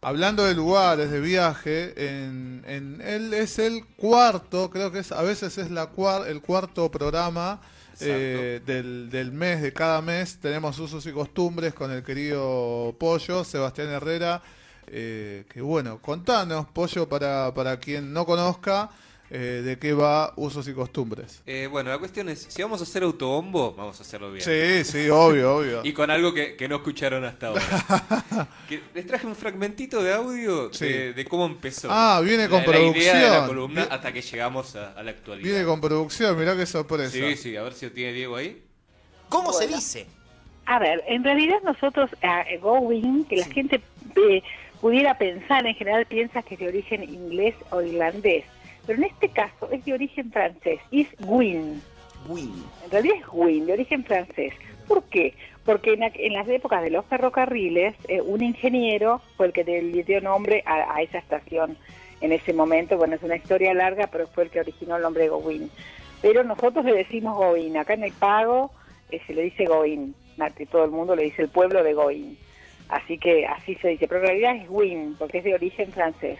hablando de lugares, de viaje, en, en él es el cuarto, creo que es, a veces es la cuar- el cuarto programa eh, del, del mes, de cada mes. Tenemos usos y costumbres con el querido Pollo, Sebastián Herrera. Eh, que bueno, contanos, Pollo, para, para quien no conozca, eh, de qué va usos y costumbres. Eh, bueno, la cuestión es, si vamos a hacer autobombo, vamos a hacerlo bien. Sí, sí, obvio, obvio. Y con algo que, que no escucharon hasta ahora. Que les traje un fragmentito de audio Sí. de, de cómo empezó. Ah, viene con la, la idea de la producción. columna Vi- hasta que llegamos a, a la actualidad. Viene con producción, mirá qué sorpresa. Sí, sí, a ver si lo tiene Diego ahí. ¿Cómo se dice? A ver, en realidad nosotros, eh, going, que la gente eh, pudiera pensar, en general piensa que es de origen inglés o irlandés, pero en este caso es de origen francés, es win. Win. En realidad es win, de origen francés. ¿Por qué? Porque en, las épocas de los ferrocarriles, eh, un ingeniero fue el que le dio nombre a, a esa estación en ese momento. Bueno, es una historia larga, pero fue el que originó el nombre de Gowin. Pero nosotros le decimos Gowin. Acá en el pago eh, se le dice. Nati, Todo el mundo le dice el pueblo de Gowin. Así que así se dice. Pero en realidad es Win, porque es de origen francés.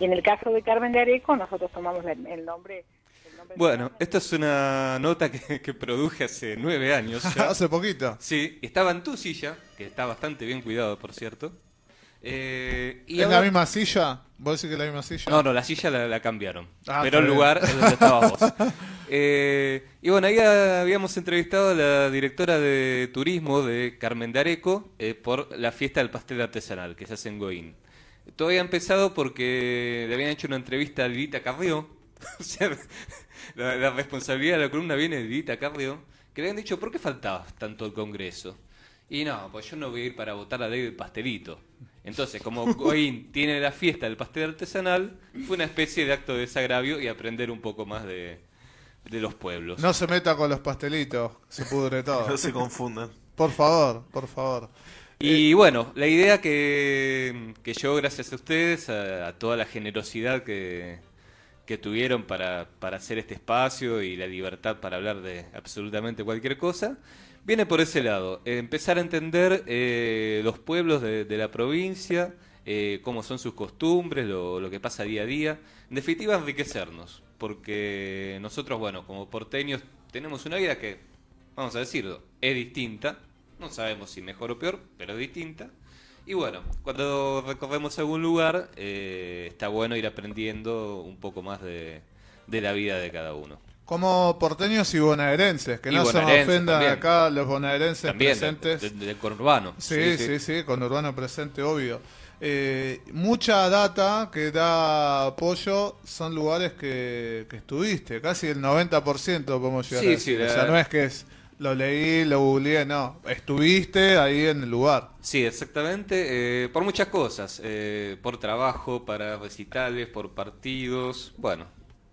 Y en el caso de Carmen de Areco, nosotros tomamos el nombre... el nombre de Bueno, esta es una nota que, que produje hace nueve años ya. Hace poquito. Sí, estaba en tu silla, que está bastante bien cuidado, por cierto. Eh, y ¿Es ahora- la misma silla? ¿Vos decís que es la misma silla? No, no, la silla la, la cambiaron. Ah, pero el lugar es donde estabas vos. Eh, y bueno, ahí habíamos entrevistado a la directora de turismo de Carmen de Areco eh, por la fiesta del pastel artesanal que se hace en Goín. Todo había empezado porque le habían hecho una entrevista a Lilita Carrió. o sea, la, la responsabilidad de la columna viene de Lilita Carrió. Que le habían dicho, ¿por qué faltabas tanto el Congreso? Y no, pues yo no voy a ir para votar la ley del pastelito. Entonces, como Goín tiene la fiesta del pastel artesanal, fue una especie de acto de desagravio y aprender un poco más de, de los pueblos. No se meta con los pastelitos, se pudre todo. No se confundan. Por favor, por favor. Y bueno, la idea que, que yo, gracias a ustedes, a, a toda la generosidad que, que tuvieron para, para hacer este espacio y la libertad para hablar de absolutamente cualquier cosa, viene por ese lado. Eh, empezar a entender eh, los pueblos de, de la provincia, eh, cómo son sus costumbres, lo, lo que pasa día a día. En definitiva, enriquecernos, porque nosotros, bueno, como porteños, tenemos una vida que, vamos a decirlo, es distinta. No sabemos si mejor o peor, pero es distinta. Y bueno, cuando recorremos algún lugar, eh, está bueno ir aprendiendo un poco más de, de la vida de cada uno. Como porteños y bonaerenses, que Y no se nos ofendan también. acá los bonaerenses También, presentes. de- de- del conurbano. Sí, sí, sí, con Urbano presente, obvio. Eh, mucha data que da apoyo son lugares que, que estuviste, casi el 90% podemos llegar Sí, a decir. sí, O sea, no es que es lo leí, lo googleé, no. Estuviste ahí en el lugar. Sí, exactamente. eh, por muchas cosas. eh, por trabajo, para recitales, por partidos. Bueno,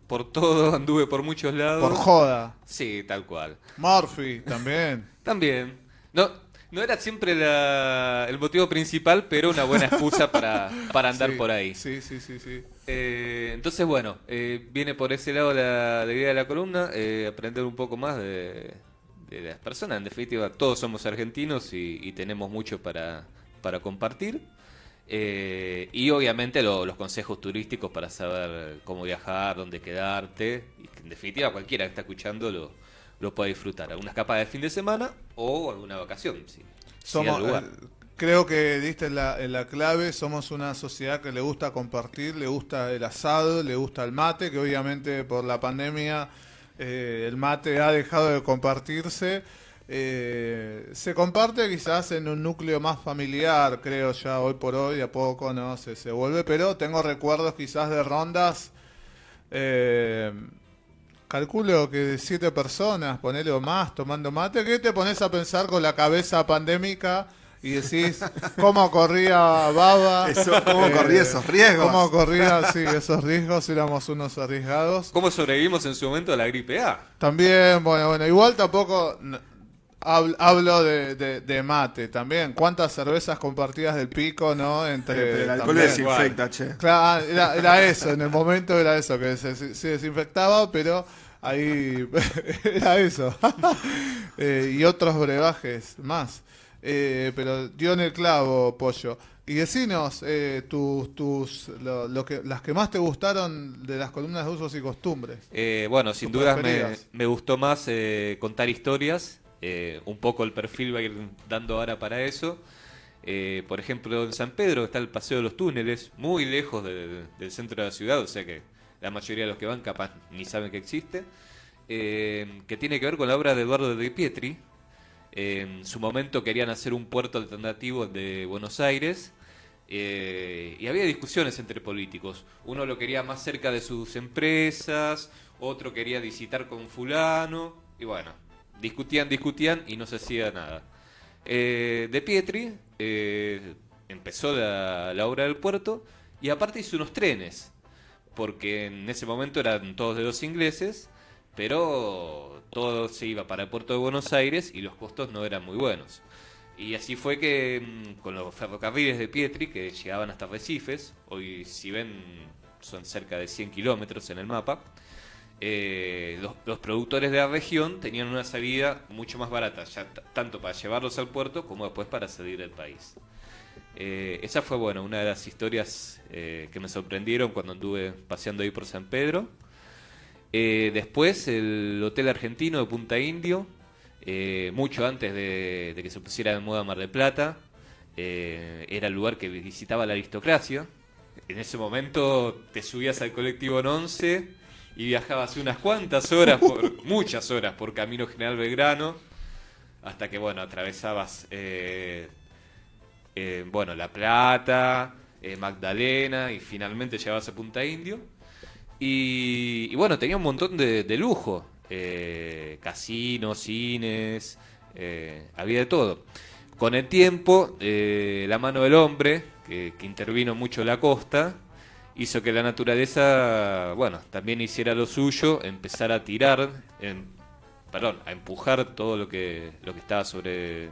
por todo. Anduve por muchos lados. Por joda. Sí, tal cual. Murphy también. También. No, no era siempre la- el motivo principal, pero una buena excusa para, para andar Sí, por ahí. Sí, sí, sí, sí. Eh, entonces, bueno, eh, viene por ese lado la, la idea de la columna, eh, aprender un poco más de, de las personas. En definitiva, todos somos argentinos y, y tenemos mucho para, para compartir. Eh, y obviamente lo- los consejos turísticos para saber cómo viajar, dónde quedarte. Y que en definitiva, cualquiera que está escuchando lo, lo puede disfrutar. Alguna escapada de fin de semana o alguna vacación. Sí, Somos, al lugar. eh, creo que diste la, la clave, somos una sociedad que le gusta compartir, le gusta el asado, le gusta el mate, que obviamente por la pandemia eh, el mate ha dejado de compartirse. Eh, se comparte quizás en un núcleo más familiar, creo ya hoy por hoy, a poco no se, se vuelve, pero tengo recuerdos quizás de rondas. eh, Calculo que de siete personas, ponele o más, tomando mate, que te pones a pensar con la cabeza pandémica y decís cómo corría Baba. Eso, ¿Cómo eh, corría esos riesgos? Cómo corría, sí, esos riesgos, éramos unos arriesgados. ¿Cómo sobrevivimos en su momento a la gripe A? También, bueno, bueno, igual tampoco hablo de, de- de mate también. ¿Cuántas cervezas compartidas del pico, no? Entre, Pero el alcohol también. desinfecta, che. Claro, era, era eso, en el momento era eso, que se, se desinfectaba, pero ahí era eso. Eh, y otros brebajes más. Eh, pero dio en el clavo, pollo. Y decinos eh, tus, tus, lo, lo que, las que más te gustaron de las columnas de usos y costumbres. Eh, bueno, sin dudas me, me gustó más eh, contar historias. eh, un poco el perfil va a ir dando ahora para eso. Eh, por ejemplo, en San Pedro está el Paseo de los Túneles, muy lejos de- del centro de la ciudad, o sea que la mayoría de los que van capaz ni saben que existe. eh, que tiene que ver con la obra de Eduardo de Pietri. En su momento querían hacer un puerto alternativo de Buenos Aires eh, y había discusiones entre políticos. Uno lo quería más cerca de sus empresas, otro quería visitar con fulano y bueno, discutían, discutían y no se hacía nada. Eh, de Pietri eh, empezó la, la obra del puerto y aparte hizo unos trenes, porque en ese momento eran todos de los ingleses, pero todo se iba para el puerto de Buenos Aires y los costos no eran muy buenos. Y así fue que mm, con los ferrocarriles de Pietri, que llegaban hasta Recifes, hoy si ven son cerca de 100 kilómetros en el mapa, eh, los, productores de la región tenían una salida mucho más barata, ya tanto para llevarlos al puerto como después para salir del país. Eh, esa fue bueno, una de las historias eh, que me sorprendieron cuando anduve paseando ahí por San Pedro. Eh, después el Hotel Argentino de Punta Indio, eh, mucho antes de, de que se pusiera de moda Mar del Plata, eh, era el lugar que visitaba la aristocracia. En ese momento te subías al colectivo en 11 y viajabas unas cuantas horas, por, muchas horas, por Camino General Belgrano, hasta que, bueno, atravesabas, bueno, La Plata, Magdalena y finalmente llegabas a Punta Indio. Y, y bueno, tenía un montón de, lujo. Eh, casinos, cines, eh, había de todo. Con el tiempo, eh, la mano del hombre, que, intervino mucho en la costa, hizo que la naturaleza, bueno, también hiciera lo suyo, empezar a tirar, em- perdón, a empujar todo lo que, lo que estaba sobre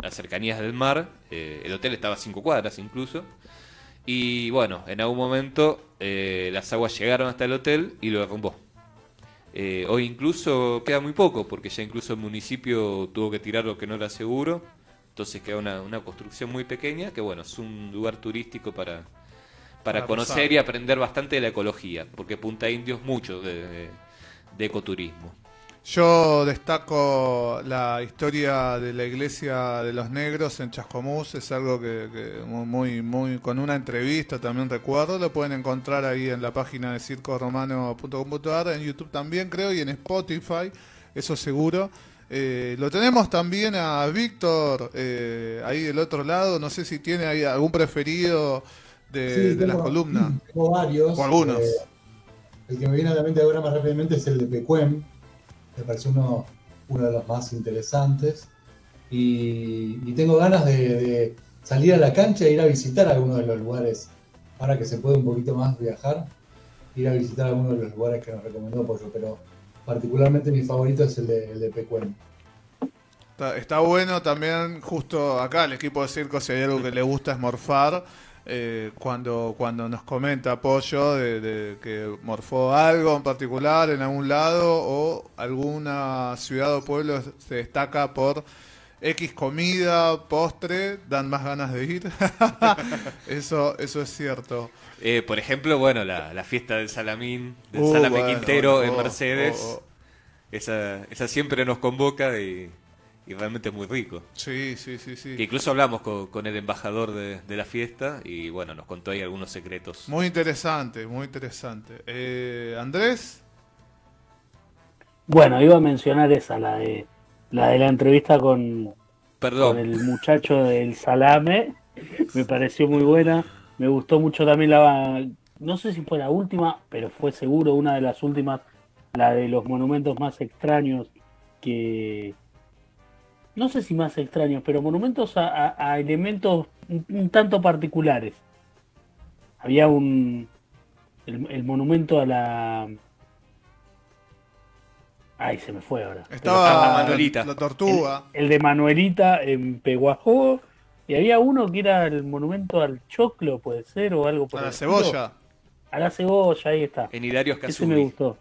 las cercanías del mar. El hotel estaba a cinco cuadras incluso. Y bueno, en algún momento eh, las aguas llegaron hasta el hotel y lo derrumbó. Eh, hoy incluso queda muy poco, porque ya incluso el municipio tuvo que tirar lo que no era seguro. Entonces queda una, una construcción muy pequeña, que bueno, es un lugar turístico para, para Para conocer pasar. y aprender bastante de la ecología, porque Punta Indio es mucho de, de- de ecoturismo. Yo destaco la historia de la iglesia de los negros en Chascomús, es algo que, que muy, muy, con una entrevista también recuerdo, lo pueden encontrar ahí en la página de circoromano.com.ar, en YouTube también creo y en Spotify, eso seguro. Eh, lo tenemos también a Víctor eh, ahí del otro lado, no sé si tiene ahí algún preferido de, Sí, de las tengo- columnas. Tengo varios. O algunos. Eh, el que me viene a la mente ahora más rápidamente es el de Pecuem. Me parece uno, uno de los más interesantes. Y, tengo ganas de, salir a la cancha e ir a visitar algunos de los lugares. Ahora que se puede un poquito más viajar, ir a visitar algunos de los lugares que nos recomendó Pollo. Pero particularmente mi favorito es el de, el de Pecuem. Está, está bueno también, justo acá, el equipo de circo, si hay algo que le gusta es morfar. Eh, cuando, cuando nos comenta Apoyo de, de que morfó algo en particular en algún lado o alguna ciudad o pueblo se destaca por X comida, postre, dan más ganas de ir. eso, eso es cierto. Eh, por ejemplo, bueno, la, la fiesta del Salamín, del Uh, Salame bueno, Quintero en oh, Mercedes, oh, oh. Esa, esa siempre nos convoca y, y realmente muy rico. Sí, sí, sí, sí. Que incluso hablamos con, con el embajador de, de la fiesta y bueno, nos contó ahí algunos secretos. Muy interesante, muy interesante. Eh, Andrés, Bueno, iba a mencionar esa, la de la de la entrevista con, con Perdón, el muchacho del salame. Me pareció muy buena. Me gustó mucho también la. No sé si fue la última, pero fue seguro una de las últimas. La de los monumentos más extraños que. No sé si más extraños, pero monumentos a, a- a elementos un, un tanto particulares. Había un. El, el monumento a la. Ay, se me fue ahora. estaba Ah, Manuelita. la tortuga. El, el de Manuelita en Peguajó. Y había uno que era el monumento al choclo, puede ser, o algo por A la estilo. cebolla. A la cebolla, ahí está. en Hilario Ese me gustó.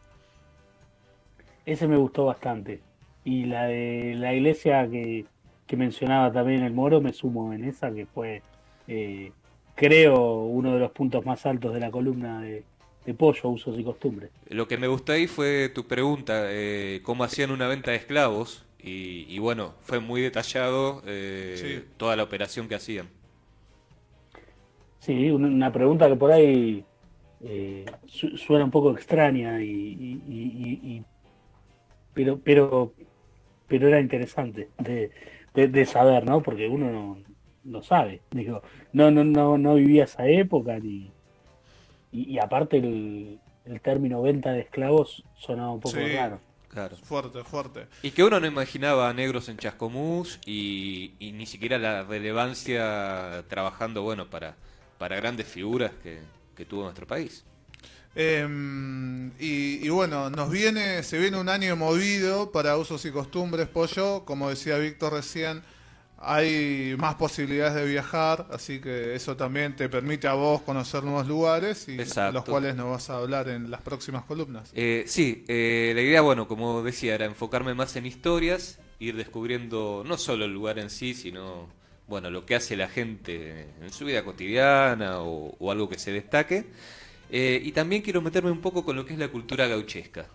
Ese me gustó bastante. Y la de la iglesia que, que mencionaba también el Moro, me sumo en esa, que fue eh, creo, uno de los puntos más altos de la columna de, de pollo, usos y costumbres. Lo que me gustó ahí fue tu pregunta, eh, cómo hacían una venta de esclavos. Y, y bueno, fue muy detallado eh, Sí. toda la operación que hacían. Sí, una, pregunta que por ahí eh, su- suena un poco extraña y, y- y- y- pero pero pero era interesante de, de- de saber, ¿no? Porque uno no, no sabe. Digo, no no no no vivía esa época ni y, y aparte el, el término venta de esclavos sonaba un poco Sí. raro. Claro. Fuerte, fuerte. Y que uno no imaginaba a negros en Chascomús y, y ni siquiera la relevancia trabajando, bueno, para, para grandes figuras que, que tuvo nuestro país. Em, y, y bueno, nos viene, se viene un año movido para usos y costumbres, pollo. Como decía Víctor recién, hay más posibilidades de viajar, así que eso también te permite a vos conocer nuevos lugares y Exacto. los cuales nos vas a hablar en las próximas columnas. Eh, sí, eh, la idea, bueno, como decía, era enfocarme más en historias, ir descubriendo no solo el lugar en sí, sino, bueno, lo que hace la gente en su vida cotidiana o, o algo que se destaque. Eh, y también quiero meterme un poco con lo que es la cultura gauchesca.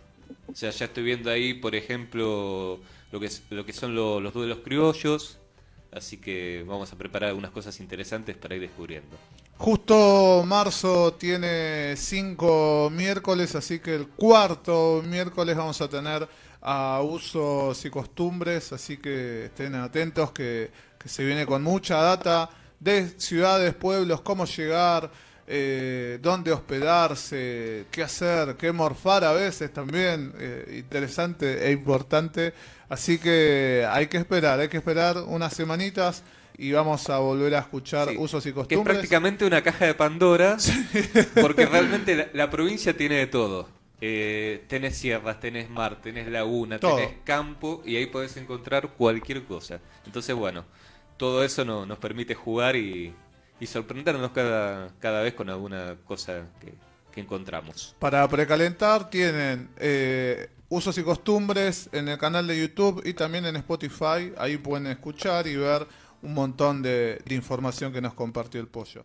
O sea, ya estoy viendo ahí, por ejemplo, lo que, es- lo que son lo- los duelos criollos, así que vamos a preparar algunas cosas interesantes para ir descubriendo. Justo marzo tiene cinco miércoles, así que el cuarto miércoles vamos a tener a usos y costumbres, así que estén atentos que, que se viene con mucha data de ciudades, pueblos, cómo llegar, eh, dónde hospedarse, qué hacer, qué morfar a veces también, eh, interesante e importante. Así que hay que esperar, hay que esperar unas semanitas y vamos a volver a escuchar Sí, usos y Que es costumbres. prácticamente una caja de Pandora, porque realmente la, la provincia tiene de todo. Eh, tenés sierras, tenés mar, tenés laguna, Todo. tenés campo y ahí podés encontrar cualquier cosa. Entonces, bueno, todo eso no- nos permite jugar y, y sorprendernos cada, cada vez con alguna cosa que, encontramos. Para precalentar tienen eh, usos y costumbres en el canal de YouTube y también en Spotify. Ahí pueden escuchar y ver un montón de, información que nos compartió el pollo.